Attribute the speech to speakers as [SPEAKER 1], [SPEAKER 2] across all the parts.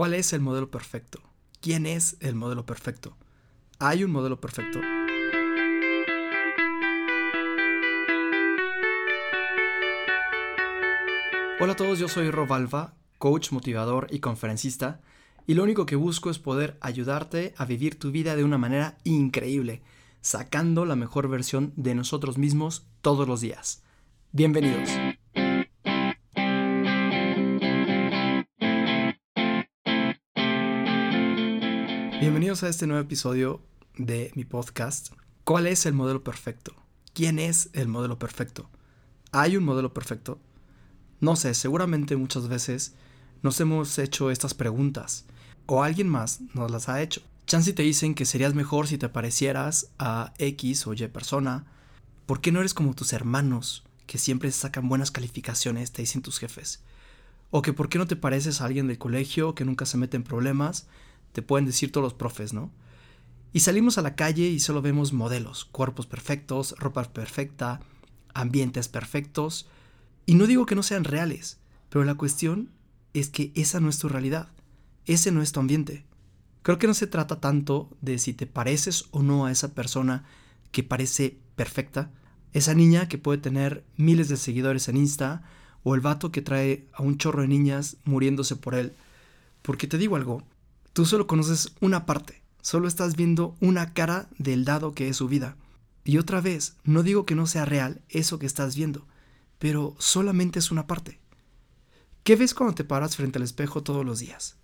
[SPEAKER 1] ¿Cuál es el modelo perfecto? ¿Quién es el modelo perfecto? ¿Hay un modelo perfecto? Hola a todos, yo soy Robalva, coach, motivador y conferencista, y lo único que busco es poder ayudarte a vivir tu vida de una manera increíble, sacando la mejor versión de nosotros mismos todos los días. Bienvenidos. Bienvenidos a este nuevo episodio de mi podcast. ¿Cuál es el modelo perfecto? ¿Quién es el modelo perfecto? ¿Hay un modelo perfecto? No sé, seguramente muchas veces nos hemos hecho estas preguntas o alguien más nos las ha hecho. Chance te dicen que serías mejor si te parecieras a X o Y persona. ¿Por qué no eres como tus hermanos que siempre sacan buenas calificaciones, te dicen tus jefes? O que por qué no te pareces a alguien del colegio que nunca se mete en problemas te pueden decir todos los profes, ¿no? Y salimos a la calle y solo vemos modelos, cuerpos perfectos, ropa perfecta, ambientes perfectos. Y no digo que no sean reales, pero la cuestión es que esa no es tu realidad, ese no es tu ambiente. Creo que no se trata tanto de si te pareces o no a esa persona que parece perfecta, esa niña que puede tener miles de seguidores en Insta, o el vato que trae a un chorro de niñas muriéndose por él. Porque te digo algo, Tú solo conoces una parte, solo estás viendo una cara del dado que es su vida. Y otra vez, no digo que no sea real eso que estás viendo, pero solamente es una parte. ¿Qué ves cuando te paras frente al espejo todos los días?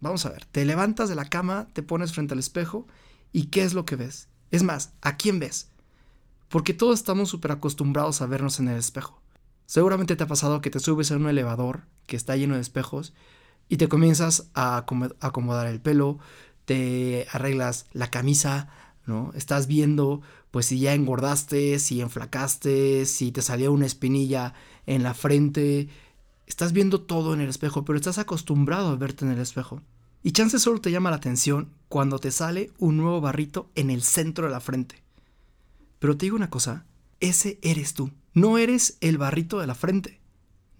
[SPEAKER 1] Vamos a ver, te levantas de la cama, te pones frente al espejo y ¿qué es lo que ves? Es más, ¿a quién ves? Porque todos estamos súper acostumbrados a vernos en el espejo. Seguramente te ha pasado que te subes a un elevador que está lleno de espejos y te comienzas a acomodar el pelo, te arreglas la camisa, ¿no? Estás viendo, pues si ya engordaste, si enflacaste, si te salió una espinilla en la frente. Estás viendo todo en el espejo, pero estás acostumbrado a verte en el espejo. Y chance solo te llama la atención cuando te sale un nuevo barrito en el centro de la frente. Pero te digo una cosa, ese eres tú. No eres el barrito de la frente.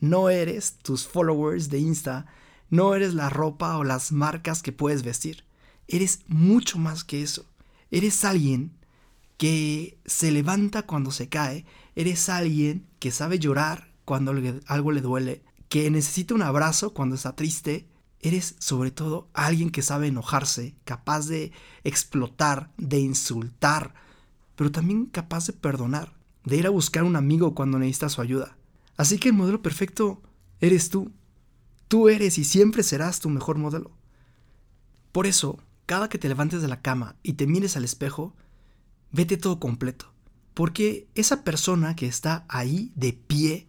[SPEAKER 1] No eres tus followers de Insta no eres la ropa o las marcas que puedes vestir. Eres mucho más que eso. Eres alguien que se levanta cuando se cae. Eres alguien que sabe llorar cuando algo le duele. Que necesita un abrazo cuando está triste. Eres sobre todo alguien que sabe enojarse, capaz de explotar, de insultar, pero también capaz de perdonar, de ir a buscar un amigo cuando necesita su ayuda. Así que el modelo perfecto eres tú. Tú eres y siempre serás tu mejor modelo. Por eso, cada que te levantes de la cama y te mires al espejo, vete todo completo. Porque esa persona que está ahí de pie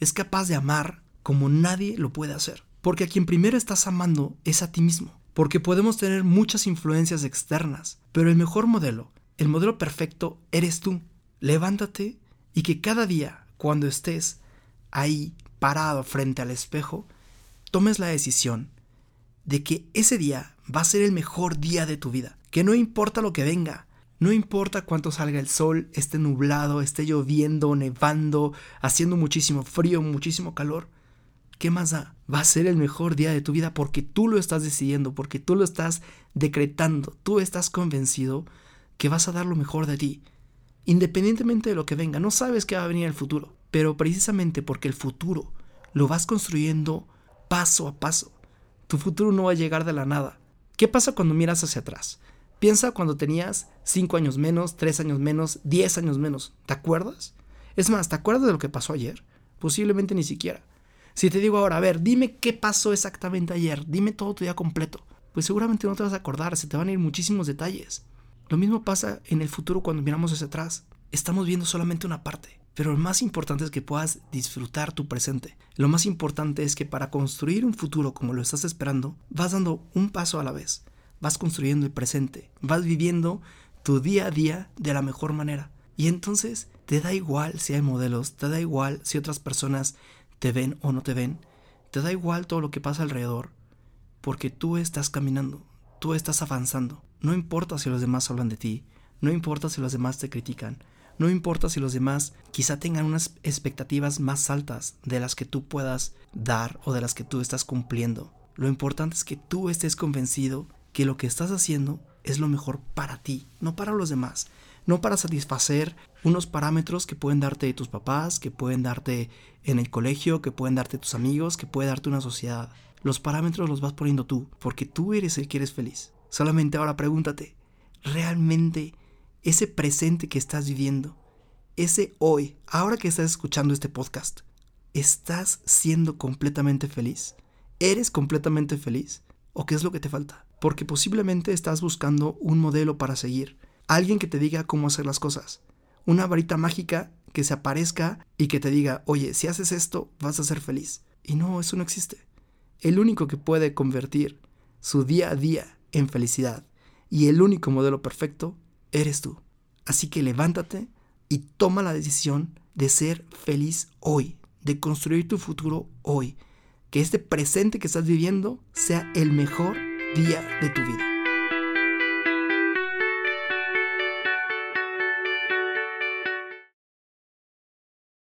[SPEAKER 1] es capaz de amar como nadie lo puede hacer. Porque a quien primero estás amando es a ti mismo. Porque podemos tener muchas influencias externas, pero el mejor modelo, el modelo perfecto, eres tú. Levántate y que cada día, cuando estés ahí parado frente al espejo, tomes la decisión de que ese día va a ser el mejor día de tu vida. Que no importa lo que venga, no importa cuánto salga el sol, esté nublado, esté lloviendo, nevando, haciendo muchísimo frío, muchísimo calor. ¿Qué más da? Va a ser el mejor día de tu vida porque tú lo estás decidiendo, porque tú lo estás decretando, tú estás convencido que vas a dar lo mejor de ti. Independientemente de lo que venga, no sabes qué va a venir el futuro, pero precisamente porque el futuro lo vas construyendo paso a paso. Tu futuro no va a llegar de la nada. ¿Qué pasa cuando miras hacia atrás? Piensa cuando tenías 5 años menos, 3 años menos, 10 años menos. ¿Te acuerdas? Es más, ¿te acuerdas de lo que pasó ayer? Posiblemente ni siquiera. Si te digo ahora, a ver, dime qué pasó exactamente ayer, dime todo tu día completo, pues seguramente no te vas a acordar, se te van a ir muchísimos detalles. Lo mismo pasa en el futuro cuando miramos hacia atrás. Estamos viendo solamente una parte. Pero lo más importante es que puedas disfrutar tu presente. Lo más importante es que para construir un futuro como lo estás esperando, vas dando un paso a la vez. Vas construyendo el presente. Vas viviendo tu día a día de la mejor manera. Y entonces te da igual si hay modelos, te da igual si otras personas te ven o no te ven. Te da igual todo lo que pasa alrededor. Porque tú estás caminando, tú estás avanzando. No importa si los demás hablan de ti, no importa si los demás te critican, no importa si los demás quizá tengan unas expectativas más altas de las que tú puedas dar o de las que tú estás cumpliendo. Lo importante es que tú estés convencido que lo que estás haciendo es lo mejor para ti, no para los demás, no para satisfacer unos parámetros que pueden darte tus papás, que pueden darte en el colegio, que pueden darte tus amigos, que puede darte una sociedad. Los parámetros los vas poniendo tú, porque tú eres el que eres feliz. Solamente ahora pregúntate, ¿realmente ese presente que estás viviendo, ese hoy, ahora que estás escuchando este podcast, ¿estás siendo completamente feliz? ¿Eres completamente feliz? ¿O qué es lo que te falta? Porque posiblemente estás buscando un modelo para seguir, alguien que te diga cómo hacer las cosas, una varita mágica que se aparezca y que te diga, oye, si haces esto, vas a ser feliz. Y no, eso no existe. El único que puede convertir su día a día en felicidad y el único modelo perfecto eres tú. Así que levántate y toma la decisión de ser feliz hoy, de construir tu futuro hoy. Que este presente que estás viviendo sea el mejor día de tu vida.